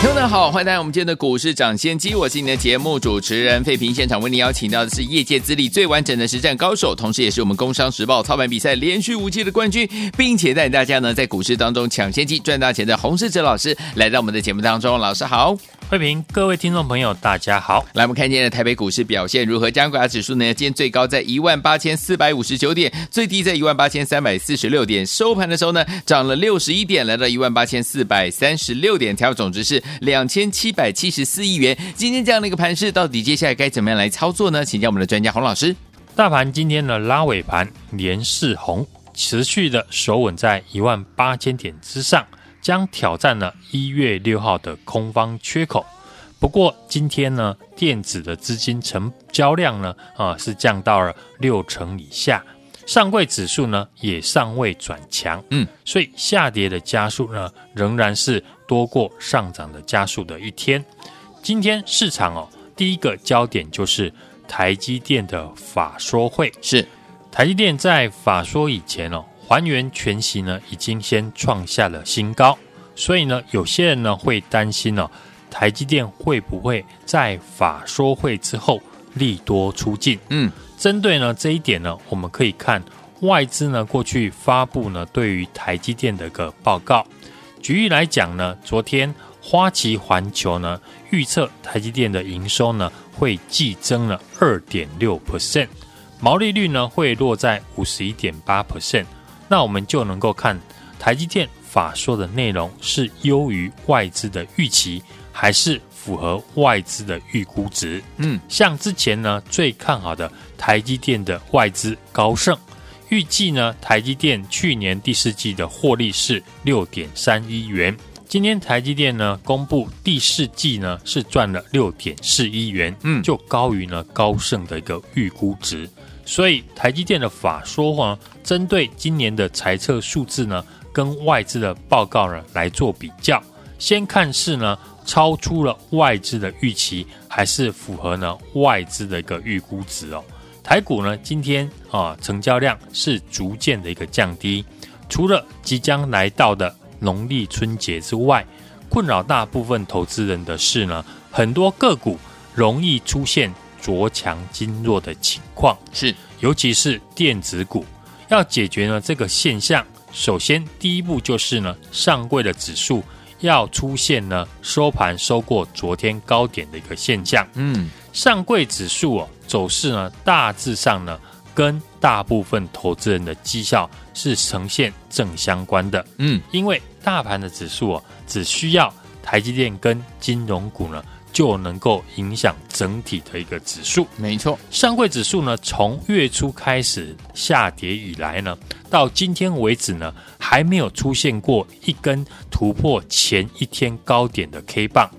听众好，欢迎来到我们今天的股市抢先机，我是你的节目主持人费平。现场为您邀请到的是业界资历最完整的实战高手，同时也是我们工商时报操盘比赛连续五季的冠军，并且带大家呢在股市当中抢先机赚大钱的洪世哲老师来到我们的节目当中。老师好，费平，各位听众朋友大家好。来，我们看今天的台北股市表现如何？加权指数呢？今天最高在一万八千四百五十九点，最低在一万八千三百四十六点，收盘的时候呢涨了六十一点，来到一万八千四百三十六点，调总值是。两千七百七十四亿元，今天这样的一个盘势，到底接下来该怎么样来操作呢？请教我们的专家洪老师。大盘今天的拉尾盘连四红，持续的守稳在一万八千点之上，将挑战了一月六号的空方缺口。不过今天呢，电子的资金成交量呢啊是降到了六成以下，上柜指数呢也尚未转强，嗯，所以下跌的加速呢仍然是。多过上涨的加速的一天，今天市场哦，第一个焦点就是台积电的法说会。是台积电在法说以前哦，还原全息呢已经先创下了新高，所以呢，有些人呢会担心哦，台积电会不会在法说会之后利多出尽？嗯，针对呢这一点呢，我们可以看外资呢过去发布呢对于台积电的一个报告。举例来讲呢，昨天花旗环球呢预测台积电的营收呢会季增了二点六 percent，毛利率呢会落在五十一点八 percent，那我们就能够看台积电法说的内容是优于外资的预期，还是符合外资的预估值？嗯，像之前呢最看好的台积电的外资高盛。预计呢，台积电去年第四季的获利是六点三亿元。今天台积电呢公布第四季呢是赚了六点四亿元，嗯，就高于呢高盛的一个预估值。所以台积电的法说话，针对今年的财测数字呢，跟外资的报告呢来做比较，先看是呢超出了外资的预期，还是符合呢外资的一个预估值哦。台股呢，今天啊，成交量是逐渐的一个降低。除了即将来到的农历春节之外，困扰大部分投资人的是呢，很多个股容易出现昨强经弱的情况。是，尤其是电子股，要解决呢这个现象，首先第一步就是呢，上柜的指数要出现呢收盘收过昨天高点的一个现象。嗯。上柜指数哦，走势呢，大致上呢，跟大部分投资人的绩效是呈现正相关的。嗯，因为大盘的指数哦，只需要台积电跟金融股呢，就能够影响整体的一个指数。没错，上柜指数呢，从月初开始下跌以来呢，到今天为止呢，还没有出现过一根突破前一天高点的 K 棒。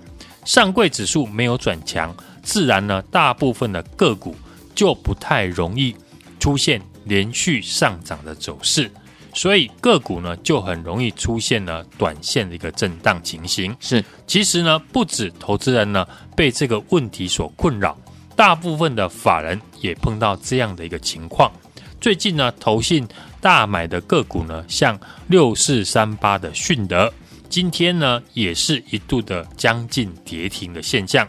上柜指数没有转强。自然呢，大部分的个股就不太容易出现连续上涨的走势，所以个股呢就很容易出现了短线的一个震荡情形。是，其实呢，不止投资人呢被这个问题所困扰，大部分的法人也碰到这样的一个情况。最近呢，投信大买的个股呢，像六四三八的迅德，今天呢也是一度的将近跌停的现象。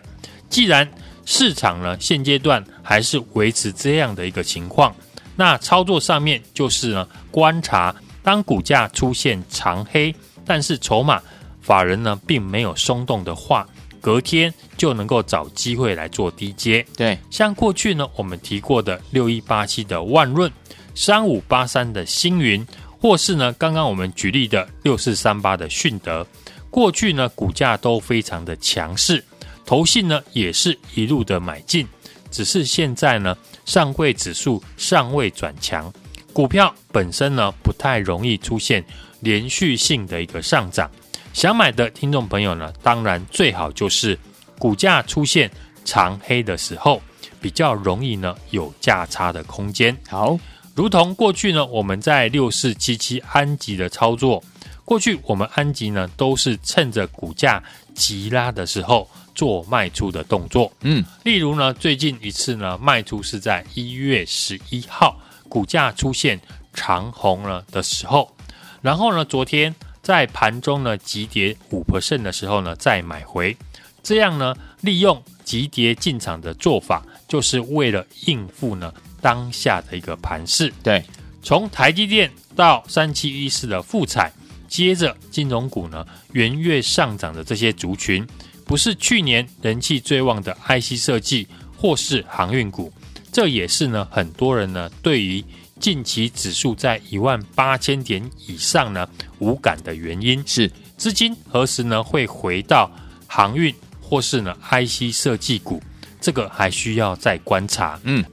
既然市场呢，现阶段还是维持这样的一个情况。那操作上面就是呢，观察当股价出现长黑，但是筹码法人呢并没有松动的话，隔天就能够找机会来做低接。对，像过去呢我们提过的六一八七的万润、三五八三的星云，或是呢刚刚我们举例的六四三八的迅德，过去呢股价都非常的强势。投信呢也是一路的买进，只是现在呢上柜指数尚未转强，股票本身呢不太容易出现连续性的一个上涨。想买的听众朋友呢，当然最好就是股价出现长黑的时候，比较容易呢有价差的空间。好，如同过去呢我们在六四七七安吉的操作，过去我们安吉呢都是趁着股价急拉的时候做卖出的动作。嗯，例如呢最近一次呢卖出是在一月十一号，股价出现长红了的时候，然后呢昨天在盘中呢急跌五 percent 的时候呢再买回。这样呢，利用急跌进场的做法，就是为了应付呢当下的一个盘势。对，从台积电到三七一四的复彩，接着金融股呢元月上涨的这些族群，不是去年人气最旺的 IC 设计或是航运股，这也是呢很多人呢对于近期指数在一万八千点以上呢无感的原因。是资金何时呢会回到航运？或是呢，IC 设计股，这个还需要再观察。嗯，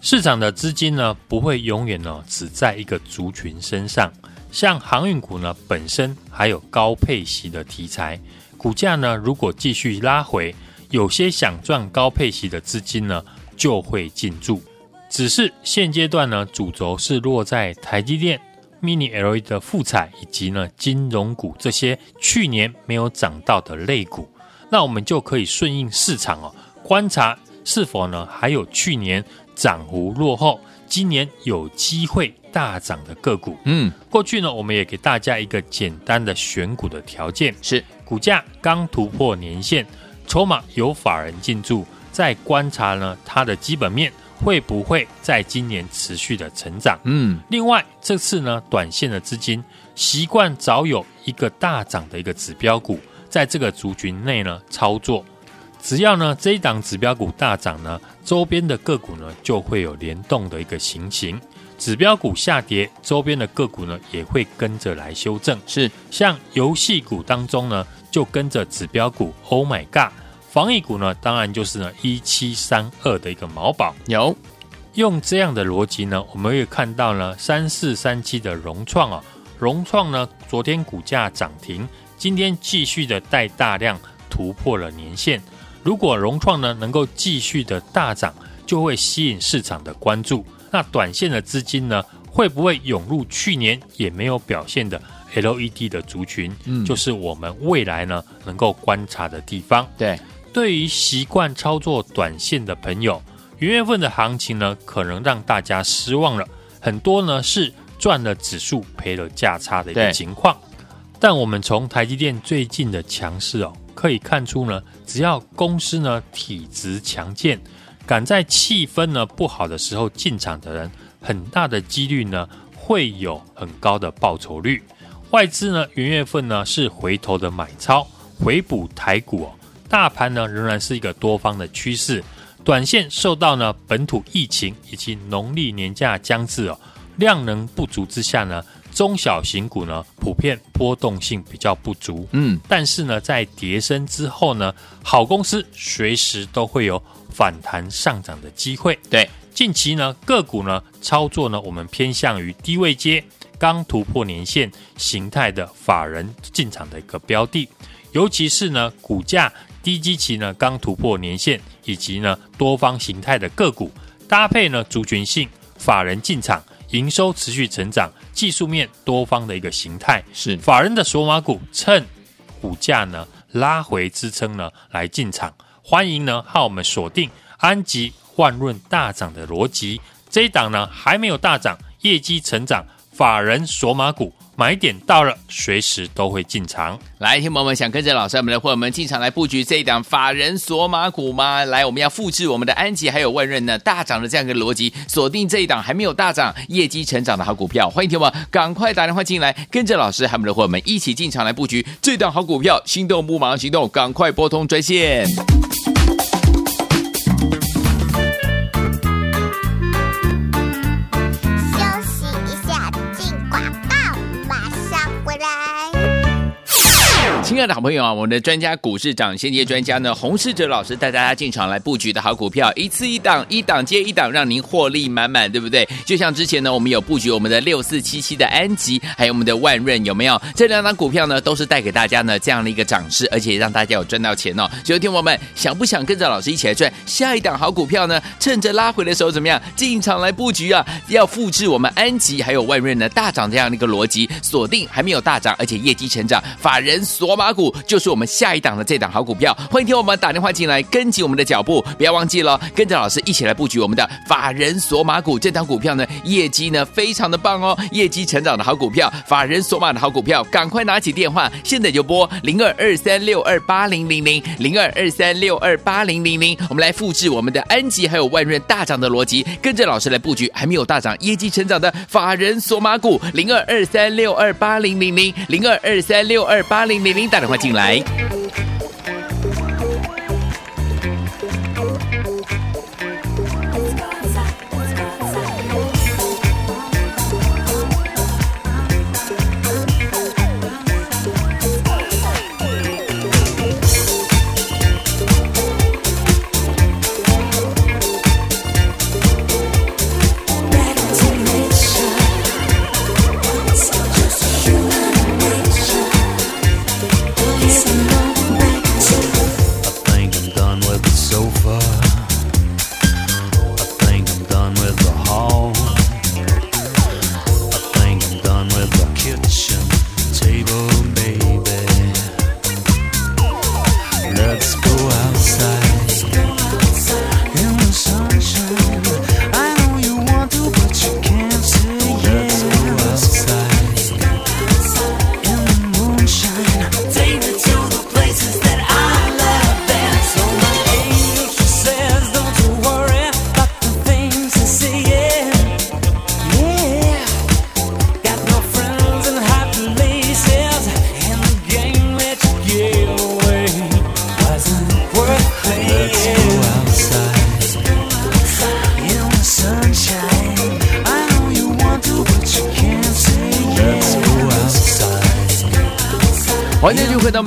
市场的资金呢，不会永远呢只在一个族群身上。像航运股呢，本身还有高配息的题材，股价呢如果继续拉回，有些想赚高配息的资金呢就会进驻。只是现阶段呢，主轴是落在台积电、Mini LED 的富采以及呢金融股这些去年没有涨到的类股。那我们就可以顺应市场哦，观察是否呢还有去年涨幅落后，今年有机会大涨的个股。嗯，过去呢我们也给大家一个简单的选股的条件，是股价刚突破年线，筹码有法人进驻，再观察呢它的基本面会不会在今年持续的成长。嗯，另外这次呢短线的资金习惯早有一个大涨的一个指标股。在这个族群内呢操作，只要呢这一档指标股大涨呢，周边的个股呢就会有联动的一个情形。指标股下跌，周边的个股呢也会跟着来修正。是像游戏股当中呢，就跟着指标股。Oh my god！防疫股呢，当然就是呢一七三二的一个毛宝。有用这样的逻辑呢，我们会看到呢三四三七的融创啊，融创呢昨天股价涨停。今天继续的带大量突破了年线，如果融创呢能够继续的大涨，就会吸引市场的关注。那短线的资金呢会不会涌入去年也没有表现的 LED 的族群？嗯，就是我们未来呢能够观察的地方。对，对于习惯操作短线的朋友，元月份的行情呢可能让大家失望了，很多呢是赚了指数赔了价差的一个情况。但我们从台积电最近的强势哦，可以看出呢，只要公司呢体质强健，敢在气氛呢不好的时候进场的人，很大的几率呢会有很高的报酬率。外资呢元月份呢是回头的买超，回补台股哦，大盘呢仍然是一个多方的趋势，短线受到呢本土疫情以及农历年假将至哦，量能不足之下呢。中小型股呢，普遍波动性比较不足，嗯，但是呢，在跌升之后呢，好公司随时都会有反弹上涨的机会。对，近期呢，个股呢操作呢，我们偏向于低位阶、刚突破年线形态的法人进场的一个标的，尤其是呢，股价低基期呢刚突破年线以及呢多方形态的个股，搭配呢族群性法人进场。营收持续成长，技术面多方的一个形态。是。法人的索马股，趁股价呢拉回支撑呢来进场，欢迎呢和我们锁定安吉万润大涨的逻辑，这一档呢还没有大涨，业绩成长，法人索马股。买点到了，随时都会进场。来，听友们想跟着老师我们的伙伴们进场来布局这一档法人索马股吗？来，我们要复制我们的安吉还有万润呢大涨的这样一个逻辑，锁定这一档还没有大涨、业绩成长的好股票。欢迎听友们赶快打电话进来，跟着老师还有我们的伙伴们一起进场来布局这档好股票。心动不马上行动，赶快拨通专线。亲爱的好朋友啊，我们的专家股市长先机专家呢，洪世哲老师带大家进场来布局的好股票，一次一档，一档接一档，让您获利满满，对不对？就像之前呢，我们有布局我们的六四七七的安吉，还有我们的万润，有没有？这两档股票呢，都是带给大家呢这样的一个涨势，而且让大家有赚到钱哦。所以，听我们想不想跟着老师一起来赚下一档好股票呢？趁着拉回的时候怎么样进场来布局啊？要复制我们安吉还有万润呢大涨这样的一个逻辑，锁定还没有大涨，而且业绩成长，法人锁马股就是我们下一档的这档好股票。欢迎听我们打电话进来，跟紧我们的脚步，不要忘记了，跟着老师一起来布局我们的法人索马股这档股票呢，业绩呢非常的棒哦，业绩成长的好股票，法人索马的好股票，赶快拿起电话，现在就拨零二二三六二八零零零零二二三六二八零零零，我们来复制我们的安吉还有万润大涨的逻辑，跟着老师来布局还没有大涨、业绩成长的法人索马股零二二三六二八零零零零二二三六二八零零零，打电话进来。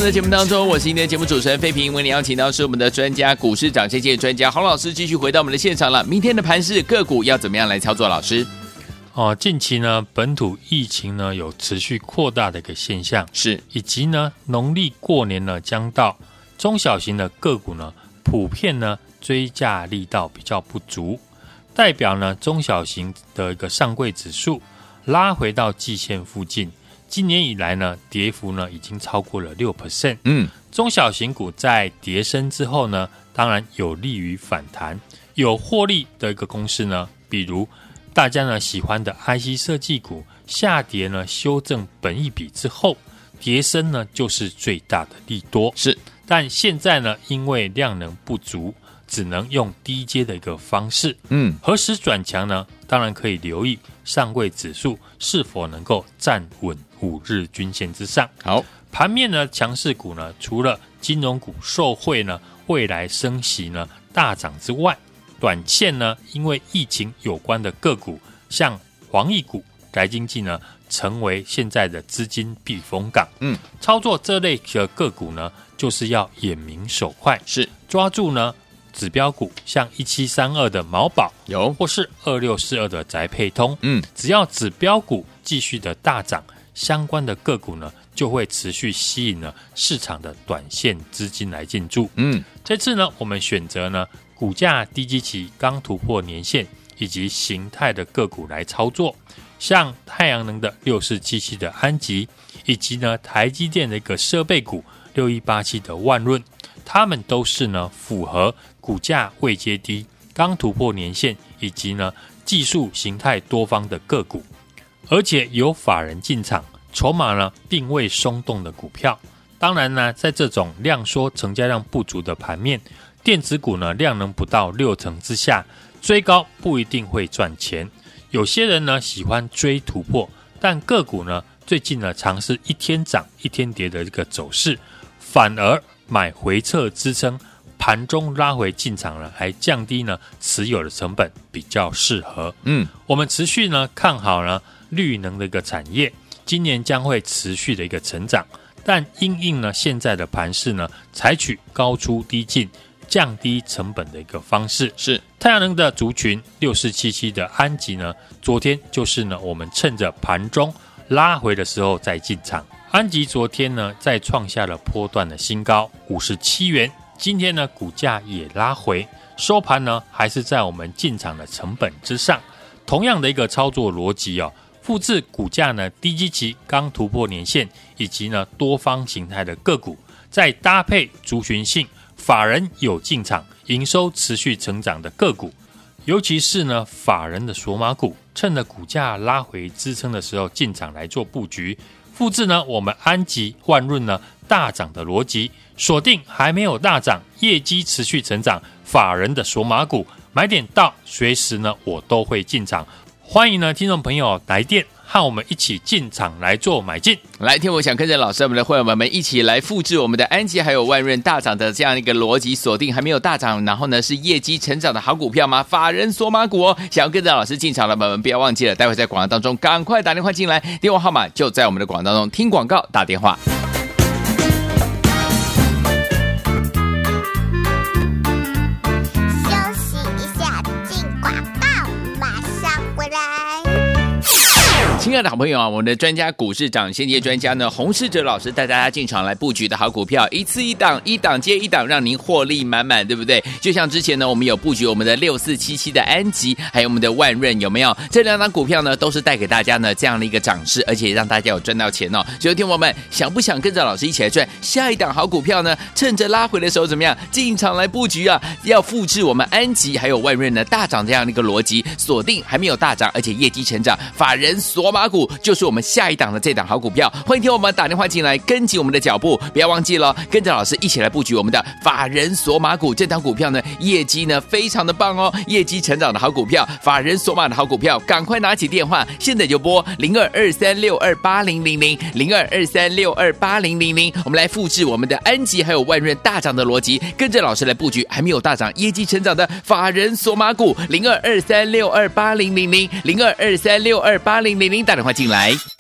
们的节目当中，我是今天的节目主持人费平。为您邀请到是我们的专家股市涨跌界专家洪老师，继续回到我们的现场了。明天的盘市个股要怎么样来操作？老师，哦，近期呢，本土疫情呢有持续扩大的一个现象，是以及呢，农历过年呢将到，中小型的个股呢普遍呢追价力道比较不足，代表呢中小型的一个上柜指数拉回到季线附近。今年以来呢，跌幅呢已经超过了六 percent。嗯，中小型股在跌升之后呢，当然有利于反弹，有获利的一个公司呢，比如大家呢喜欢的 IC 设计股，下跌呢修正本一比之后，跌升呢就是最大的利多。是，但现在呢，因为量能不足，只能用低阶的一个方式。嗯，何时转强呢？当然可以留意上柜指数是否能够站稳。五日均线之上，好，盘面呢，强势股呢，除了金融股受惠呢，未来升息呢大涨之外，短线呢，因为疫情有关的个股，像防疫股、宅经济呢，成为现在的资金避风港。嗯，操作这类的个股呢，就是要眼明手快，是。抓住呢指标股，像一七三二的毛宝有，或是二六四二的宅配通，嗯，只要指标股继续的大涨。相关的个股呢，就会持续吸引了市场的短线资金来进驻。嗯，这次呢，我们选择呢股价低基期、刚突破年线以及形态的个股来操作，像太阳能的六四七七的安吉，以及呢台积电的一个设备股六一八七的万润，他们都是呢符合股价未接低、刚突破年线以及呢技术形态多方的个股。而且有法人进场，筹码呢并未松动的股票，当然呢，在这种量缩成交量不足的盘面，电子股呢量能不到六成之下，追高不一定会赚钱。有些人呢喜欢追突破，但个股呢最近呢尝试一天涨一天跌的一个走势，反而买回撤支撑，盘中拉回进场了，还降低呢持有的成本比较适合。嗯，我们持续呢看好呢。绿能的一个产业，今年将会持续的一个成长，但因应呢现在的盘势呢，采取高出低进、降低成本的一个方式。是太阳能的族群六四七七的安吉呢，昨天就是呢我们趁着盘中拉回的时候再进场。安吉昨天呢再创下了波段的新高五十七元，今天呢股价也拉回，收盘呢还是在我们进场的成本之上。同样的一个操作逻辑哦，复制股价呢低基期刚突破年线，以及呢多方形态的个股，再搭配族群性法人有进场、营收持续成长的个股，尤其是呢法人的索马股，趁着股价拉回支撑的时候进场来做布局，复制呢我们安吉、万润呢大涨的逻辑，锁定还没有大涨、业绩持续成长法人的索马股。买点到，随时呢，我都会进场。欢迎呢，听众朋友来电，和我们一起进场来做买进。来听，我想跟着老师，我们的会员们一起来复制我们的安吉还有万润大涨的这样一个逻辑，锁定还没有大涨，然后呢是业绩成长的好股票吗？法人索马股哦，想要跟着老师进场的朋友们，不要忘记了，待会在广告当中赶快打电话进来，电话号码就在我们的广告当中，听广告打电话。亲爱的好朋友啊，我们的专家股市长先机专家呢，洪世哲老师带大家进场来布局的好股票，一次一档，一档接一档，让您获利满满，对不对？就像之前呢，我们有布局我们的六四七七的安吉，还有我们的万润，有没有？这两档股票呢，都是带给大家呢这样的一个涨势，而且让大家有赚到钱哦。所以，听我们想不想跟着老师一起来赚下一档好股票呢？趁着拉回的时候怎么样进场来布局啊？要复制我们安吉还有万润呢大涨这样的一个逻辑，锁定还没有大涨，而且业绩成长，法人锁。马股就是我们下一档的这档好股票，欢迎听我们打电话进来，跟紧我们的脚步，不要忘记了，跟着老师一起来布局我们的法人索马股。这档股票呢，业绩呢非常的棒哦，业绩成长的好股票，法人索马的好股票，赶快拿起电话，现在就拨零二二三六二八零零零零二二三六二八零零零，我们来复制我们的安吉还有万润大涨的逻辑，跟着老师来布局还没有大涨、业绩成长的法人索马股，零二二三六二八零零零零二二三六二八零零零。打电话进来。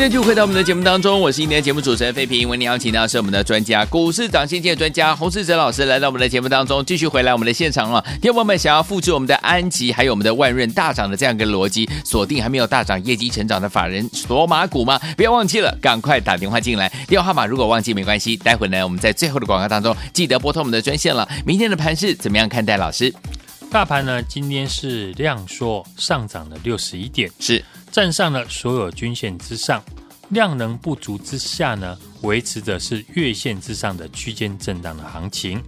今天就回到我们的节目当中，我是今天的节目主持人费平。为您邀请到是我们的专家，股市涨先见专家洪世哲老师来到我们的节目当中，继续回来我们的现场了。听众朋友们想要复制我们的安吉还有我们的万润大涨的这样一个逻辑，锁定还没有大涨、业绩成长的法人索马股吗？不要忘记了，赶快打电话进来。电话号码如果忘记没关系，待会呢我们在最后的广告当中记得拨通我们的专线了。明天的盘势怎么样看待？老师，大盘呢今天是量缩上涨了六十一点，是站上了所有均线之上。量能不足之下呢，维持的是月线之上的区间震荡的行情。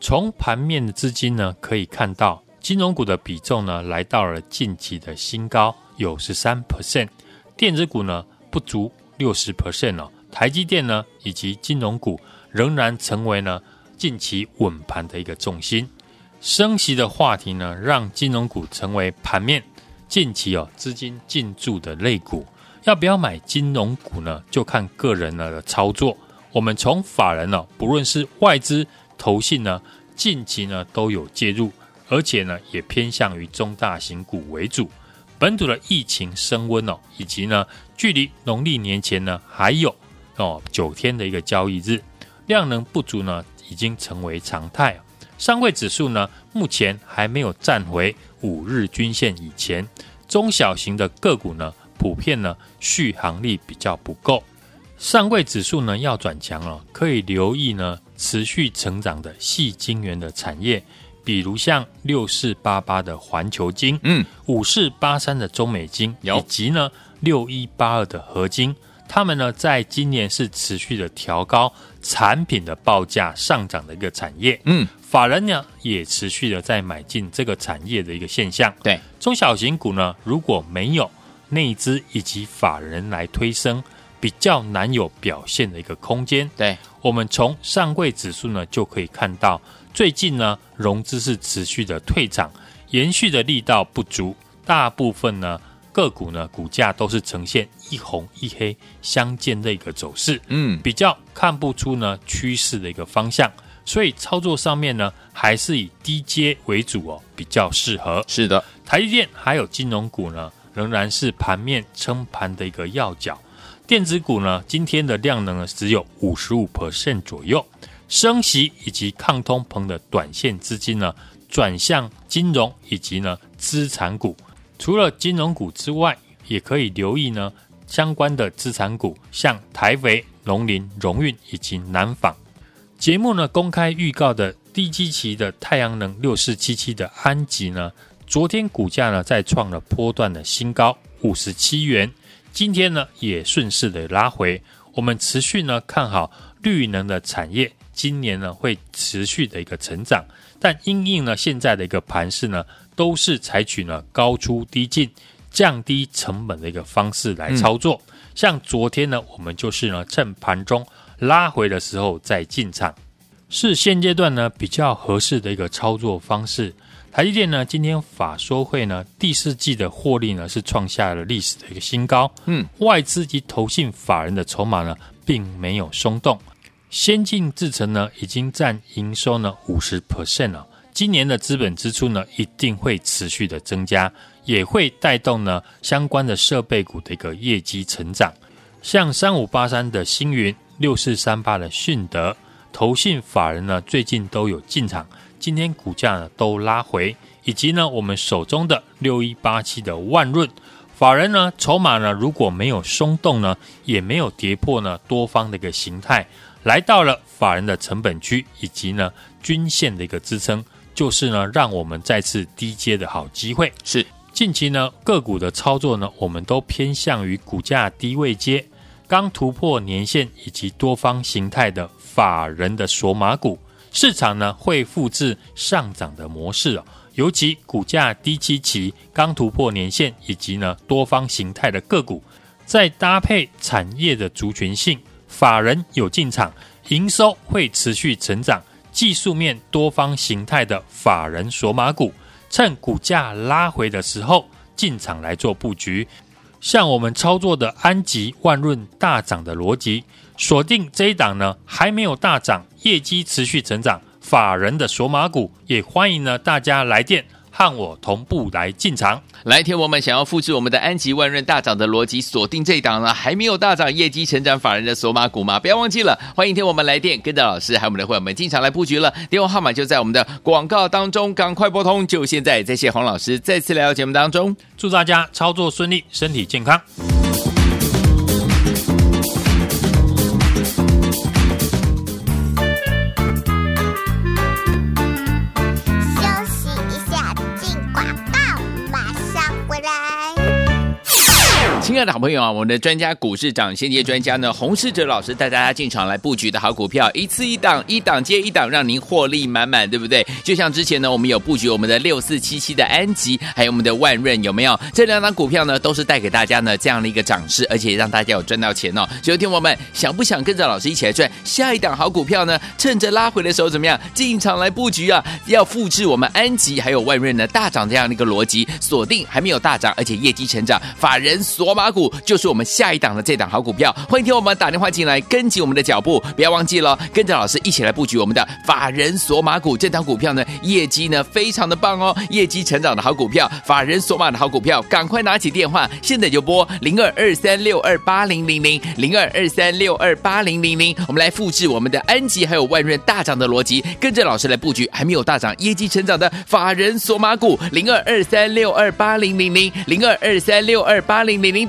从盘面的资金呢，可以看到金融股的比重呢，来到了近期的新高，有十三 percent。电子股呢，不足六十 percent 哦。台积电呢，以及金融股仍然成为呢近期稳盘的一个重心。升息的话题呢，让金融股成为盘面近期哦资金进驻的类股。要不要买金融股呢？就看个人的操作。我们从法人呢，不论是外资、投信呢，近期呢都有介入，而且呢也偏向于中大型股为主。本土的疫情升温哦，以及呢距离农历年前呢还有哦九天的一个交易日，量能不足呢已经成为常态。上柜指数呢目前还没有站回五日均线以前，中小型的个股呢。普遍呢，续航力比较不够。上柜指数呢要转强了，可以留意呢持续成长的细晶圆的产业，比如像六四八八的环球晶，嗯，五四八三的中美晶，以及呢六一八二的合晶，他们呢在今年是持续的调高产品的报价上涨的一个产业，嗯，法人呢也持续的在买进这个产业的一个现象。对，中小型股呢如果没有。内资以及法人来推升，比较难有表现的一个空间。对，我们从上柜指数呢就可以看到，最近呢融资是持续的退场，延续的力道不足，大部分呢个股呢股价都是呈现一红一黑相间的一个走势。嗯，比较看不出呢趋势的一个方向，所以操作上面呢还是以低阶为主哦，比较适合。是的，台积电还有金融股呢。仍然是盘面撑盘的一个要角，电子股呢，今天的量能呢只有五十五 percent 左右，升息以及抗通膨的短线资金呢转向金融以及呢资产股，除了金融股之外，也可以留意呢相关的资产股，像台肥、农林、荣运以及南纺。节目呢公开预告的低基期的太阳能六四七七的安吉呢。昨天股价呢再创了波段的新高五十七元，今天呢也顺势的拉回。我们持续呢看好绿能的产业，今年呢会持续的一个成长。但因应呢现在的一个盘势呢，都是采取呢高出低进、降低成本的一个方式来操作。嗯、像昨天呢，我们就是呢趁盘中拉回的时候再进场，是现阶段呢比较合适的一个操作方式。台积电呢，今天法说会呢，第四季的获利呢是创下了历史的一个新高。嗯，外资及投信法人的筹码呢，并没有松动。先进制程呢，已经占营收呢五十 percent 了。今年的资本支出呢，一定会持续的增加，也会带动呢相关的设备股的一个业绩成长。像三五八三的星云，六四三八的迅德，投信法人呢最近都有进场。今天股价呢都拉回，以及呢我们手中的六一八七的万润法人呢筹码呢如果没有松动呢，也没有跌破呢多方的一个形态，来到了法人的成本区以及呢均线的一个支撑，就是呢让我们再次低接的好机会。是近期呢个股的操作呢，我们都偏向于股价低位接，刚突破年线以及多方形态的法人的索码股。市场呢会复制上涨的模式哦，尤其股价低基期、刚突破年线以及呢多方形态的个股，再搭配产业的族群性，法人有进场，营收会持续成长，技术面多方形态的法人锁码股，趁股价拉回的时候进场来做布局，像我们操作的安吉、万润大涨的逻辑。锁定这一档呢，还没有大涨，业绩持续成长，法人的索马股也欢迎呢大家来电，和我同步来进场。来，天我们想要复制我们的安吉万润大涨的逻辑，锁定这一档呢还没有大涨、业绩成长法人的索马股吗？不要忘记了，欢迎天我们来电，跟着老师还有我们的会员们进场来布局了。电话号码就在我们的广告当中，赶快拨通，就现在。再谢洪老师再次来到节目当中，祝大家操作顺利，身体健康。亲爱的好朋友啊，我们的专家股市长先机专家呢，洪世哲老师带大家进场来布局的好股票，一次一档，一档接一档，让您获利满满，对不对？就像之前呢，我们有布局我们的六四七七的安吉，还有我们的万润，有没有？这两档股票呢，都是带给大家呢这样的一个涨势，而且让大家有赚到钱哦。所以，听我们想不想跟着老师一起来赚下一档好股票呢？趁着拉回的时候怎么样进场来布局啊？要复制我们安吉还有万润呢大涨这样的一个逻辑，锁定还没有大涨，而且业绩成长，法人所。马股就是我们下一档的这档好股票，欢迎听我们打电话进来，跟紧我们的脚步，不要忘记了，跟着老师一起来布局我们的法人索马股这档股票呢，业绩呢非常的棒哦，业绩成长的好股票，法人索马的好股票，赶快拿起电话，现在就拨零二二三六二八零零零零二二三六二八零零零，我们来复制我们的安吉还有万润大涨的逻辑，跟着老师来布局还没有大涨、业绩成长的法人索马股零二二三六二八零零零零二二三六二八零零零。